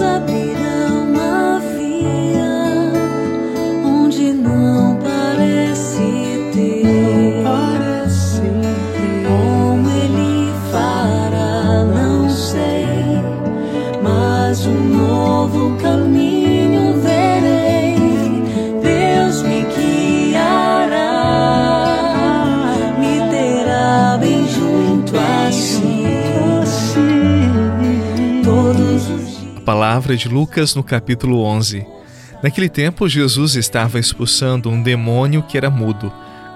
abrir palavra de Lucas no capítulo 11. Naquele tempo, Jesus estava expulsando um demônio que era mudo.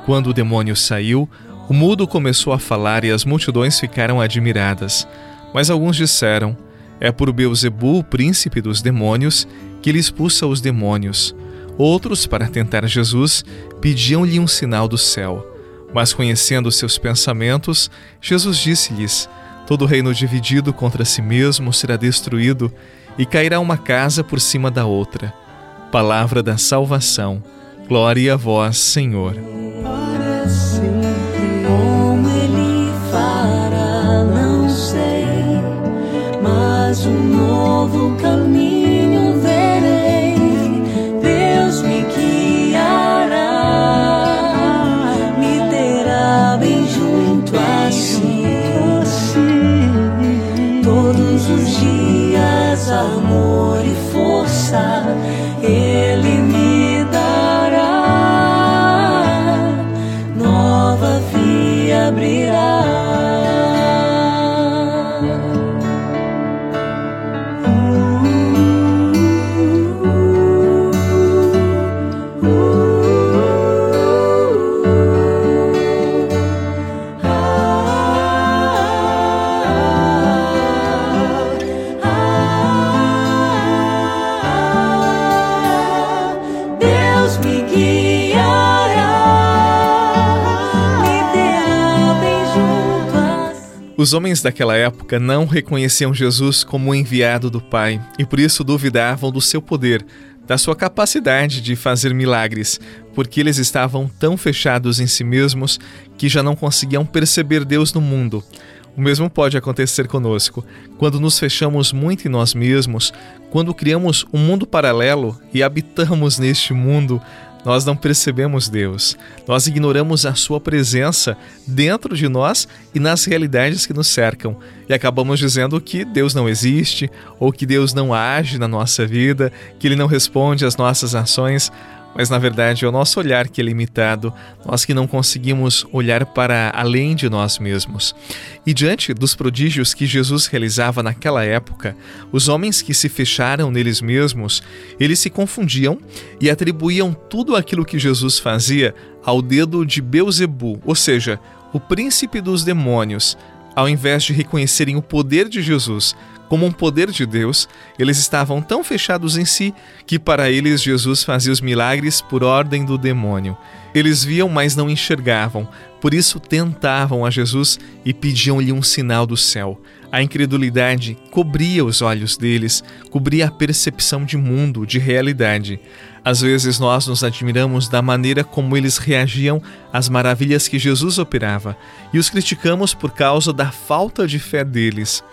Quando o demônio saiu, o mudo começou a falar e as multidões ficaram admiradas. Mas alguns disseram: É por Beuzebu, o príncipe dos demônios, que ele expulsa os demônios. Outros, para tentar Jesus, pediam-lhe um sinal do céu. Mas conhecendo seus pensamentos, Jesus disse-lhes: Todo reino dividido contra si mesmo será destruído, e cairá uma casa por cima da outra. Palavra da salvação. Glória a vós, Senhor. Para sempre, como ele fará, não sei, mas um novo caminho verei. Deus me guiará, me terá bem junto a si, abrirá. Os homens daquela época não reconheciam Jesus como o enviado do Pai e por isso duvidavam do seu poder, da sua capacidade de fazer milagres, porque eles estavam tão fechados em si mesmos que já não conseguiam perceber Deus no mundo. O mesmo pode acontecer conosco. Quando nos fechamos muito em nós mesmos, quando criamos um mundo paralelo e habitamos neste mundo, nós não percebemos Deus. Nós ignoramos a Sua presença dentro de nós e nas realidades que nos cercam. E acabamos dizendo que Deus não existe, ou que Deus não age na nossa vida, que Ele não responde às nossas ações mas na verdade é o nosso olhar que é limitado, nós que não conseguimos olhar para além de nós mesmos. E diante dos prodígios que Jesus realizava naquela época, os homens que se fecharam neles mesmos, eles se confundiam e atribuíam tudo aquilo que Jesus fazia ao dedo de Beuzebu, ou seja, o príncipe dos demônios, ao invés de reconhecerem o poder de Jesus como um poder de Deus, eles estavam tão fechados em si que para eles Jesus fazia os milagres por ordem do demônio. Eles viam, mas não enxergavam, por isso tentavam a Jesus e pediam-lhe um sinal do céu. A incredulidade cobria os olhos deles, cobria a percepção de mundo, de realidade. Às vezes nós nos admiramos da maneira como eles reagiam às maravilhas que Jesus operava e os criticamos por causa da falta de fé deles.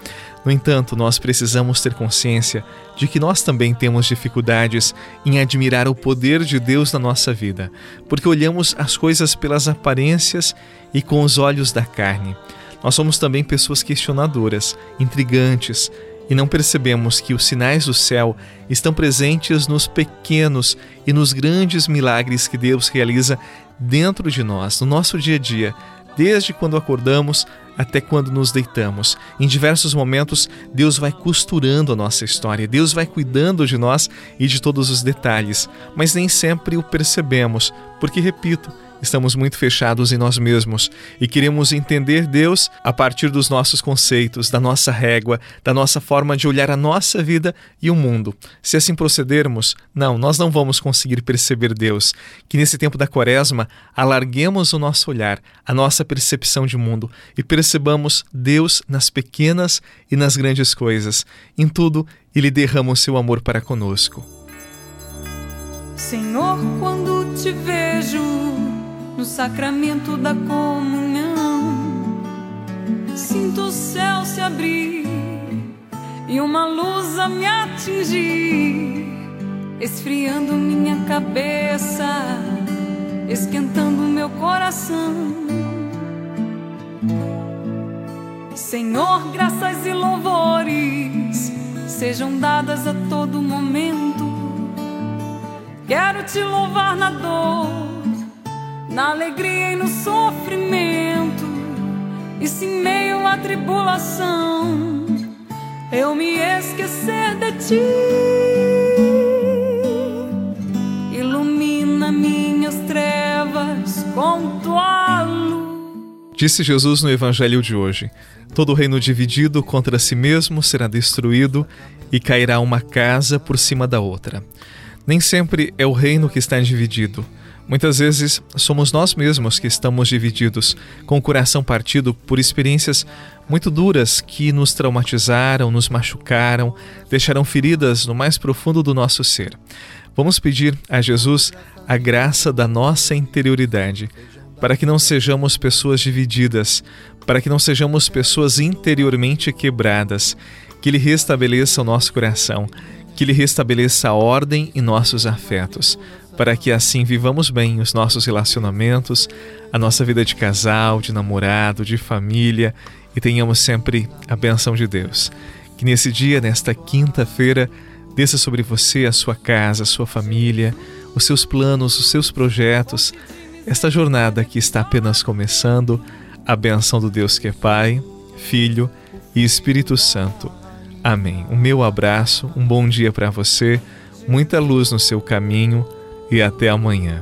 No entanto, nós precisamos ter consciência de que nós também temos dificuldades em admirar o poder de Deus na nossa vida, porque olhamos as coisas pelas aparências e com os olhos da carne. Nós somos também pessoas questionadoras, intrigantes, e não percebemos que os sinais do céu estão presentes nos pequenos e nos grandes milagres que Deus realiza dentro de nós, no nosso dia a dia, desde quando acordamos até quando nos deitamos. Em diversos momentos, Deus vai costurando a nossa história, Deus vai cuidando de nós e de todos os detalhes, mas nem sempre o percebemos, porque, repito, estamos muito fechados em nós mesmos e queremos entender Deus a partir dos nossos conceitos, da nossa régua, da nossa forma de olhar a nossa vida e o mundo. Se assim procedermos, não, nós não vamos conseguir perceber Deus. Que nesse tempo da quaresma, alarguemos o nosso olhar, a nossa percepção de mundo e percebamos Deus nas pequenas e nas grandes coisas. Em tudo, Ele derrama o seu amor para conosco. Senhor, quando te vejo no sacramento da comunhão. Sinto o céu se abrir e uma luz a me atingir, esfriando minha cabeça, esquentando meu coração. Senhor, graças e louvores sejam dadas a todo momento. Quero te louvar na dor, na alegria e no sofrimento, e se em meio à tribulação eu me esquecer de ti. Ilumina minhas trevas com tua luz. Disse Jesus no Evangelho de hoje: Todo reino dividido contra si mesmo será destruído e cairá uma casa por cima da outra. Nem sempre é o reino que está dividido. Muitas vezes somos nós mesmos que estamos divididos, com o coração partido por experiências muito duras que nos traumatizaram, nos machucaram, deixaram feridas no mais profundo do nosso ser. Vamos pedir a Jesus a graça da nossa interioridade, para que não sejamos pessoas divididas, para que não sejamos pessoas interiormente quebradas, que Ele restabeleça o nosso coração, que Ele restabeleça a ordem em nossos afetos para que assim vivamos bem os nossos relacionamentos, a nossa vida de casal, de namorado, de família e tenhamos sempre a benção de Deus. Que nesse dia, nesta quinta-feira, desça sobre você, a sua casa, a sua família, os seus planos, os seus projetos, esta jornada que está apenas começando, a benção do Deus que é Pai, Filho e Espírito Santo. Amém. Um meu abraço, um bom dia para você, muita luz no seu caminho e até amanhã.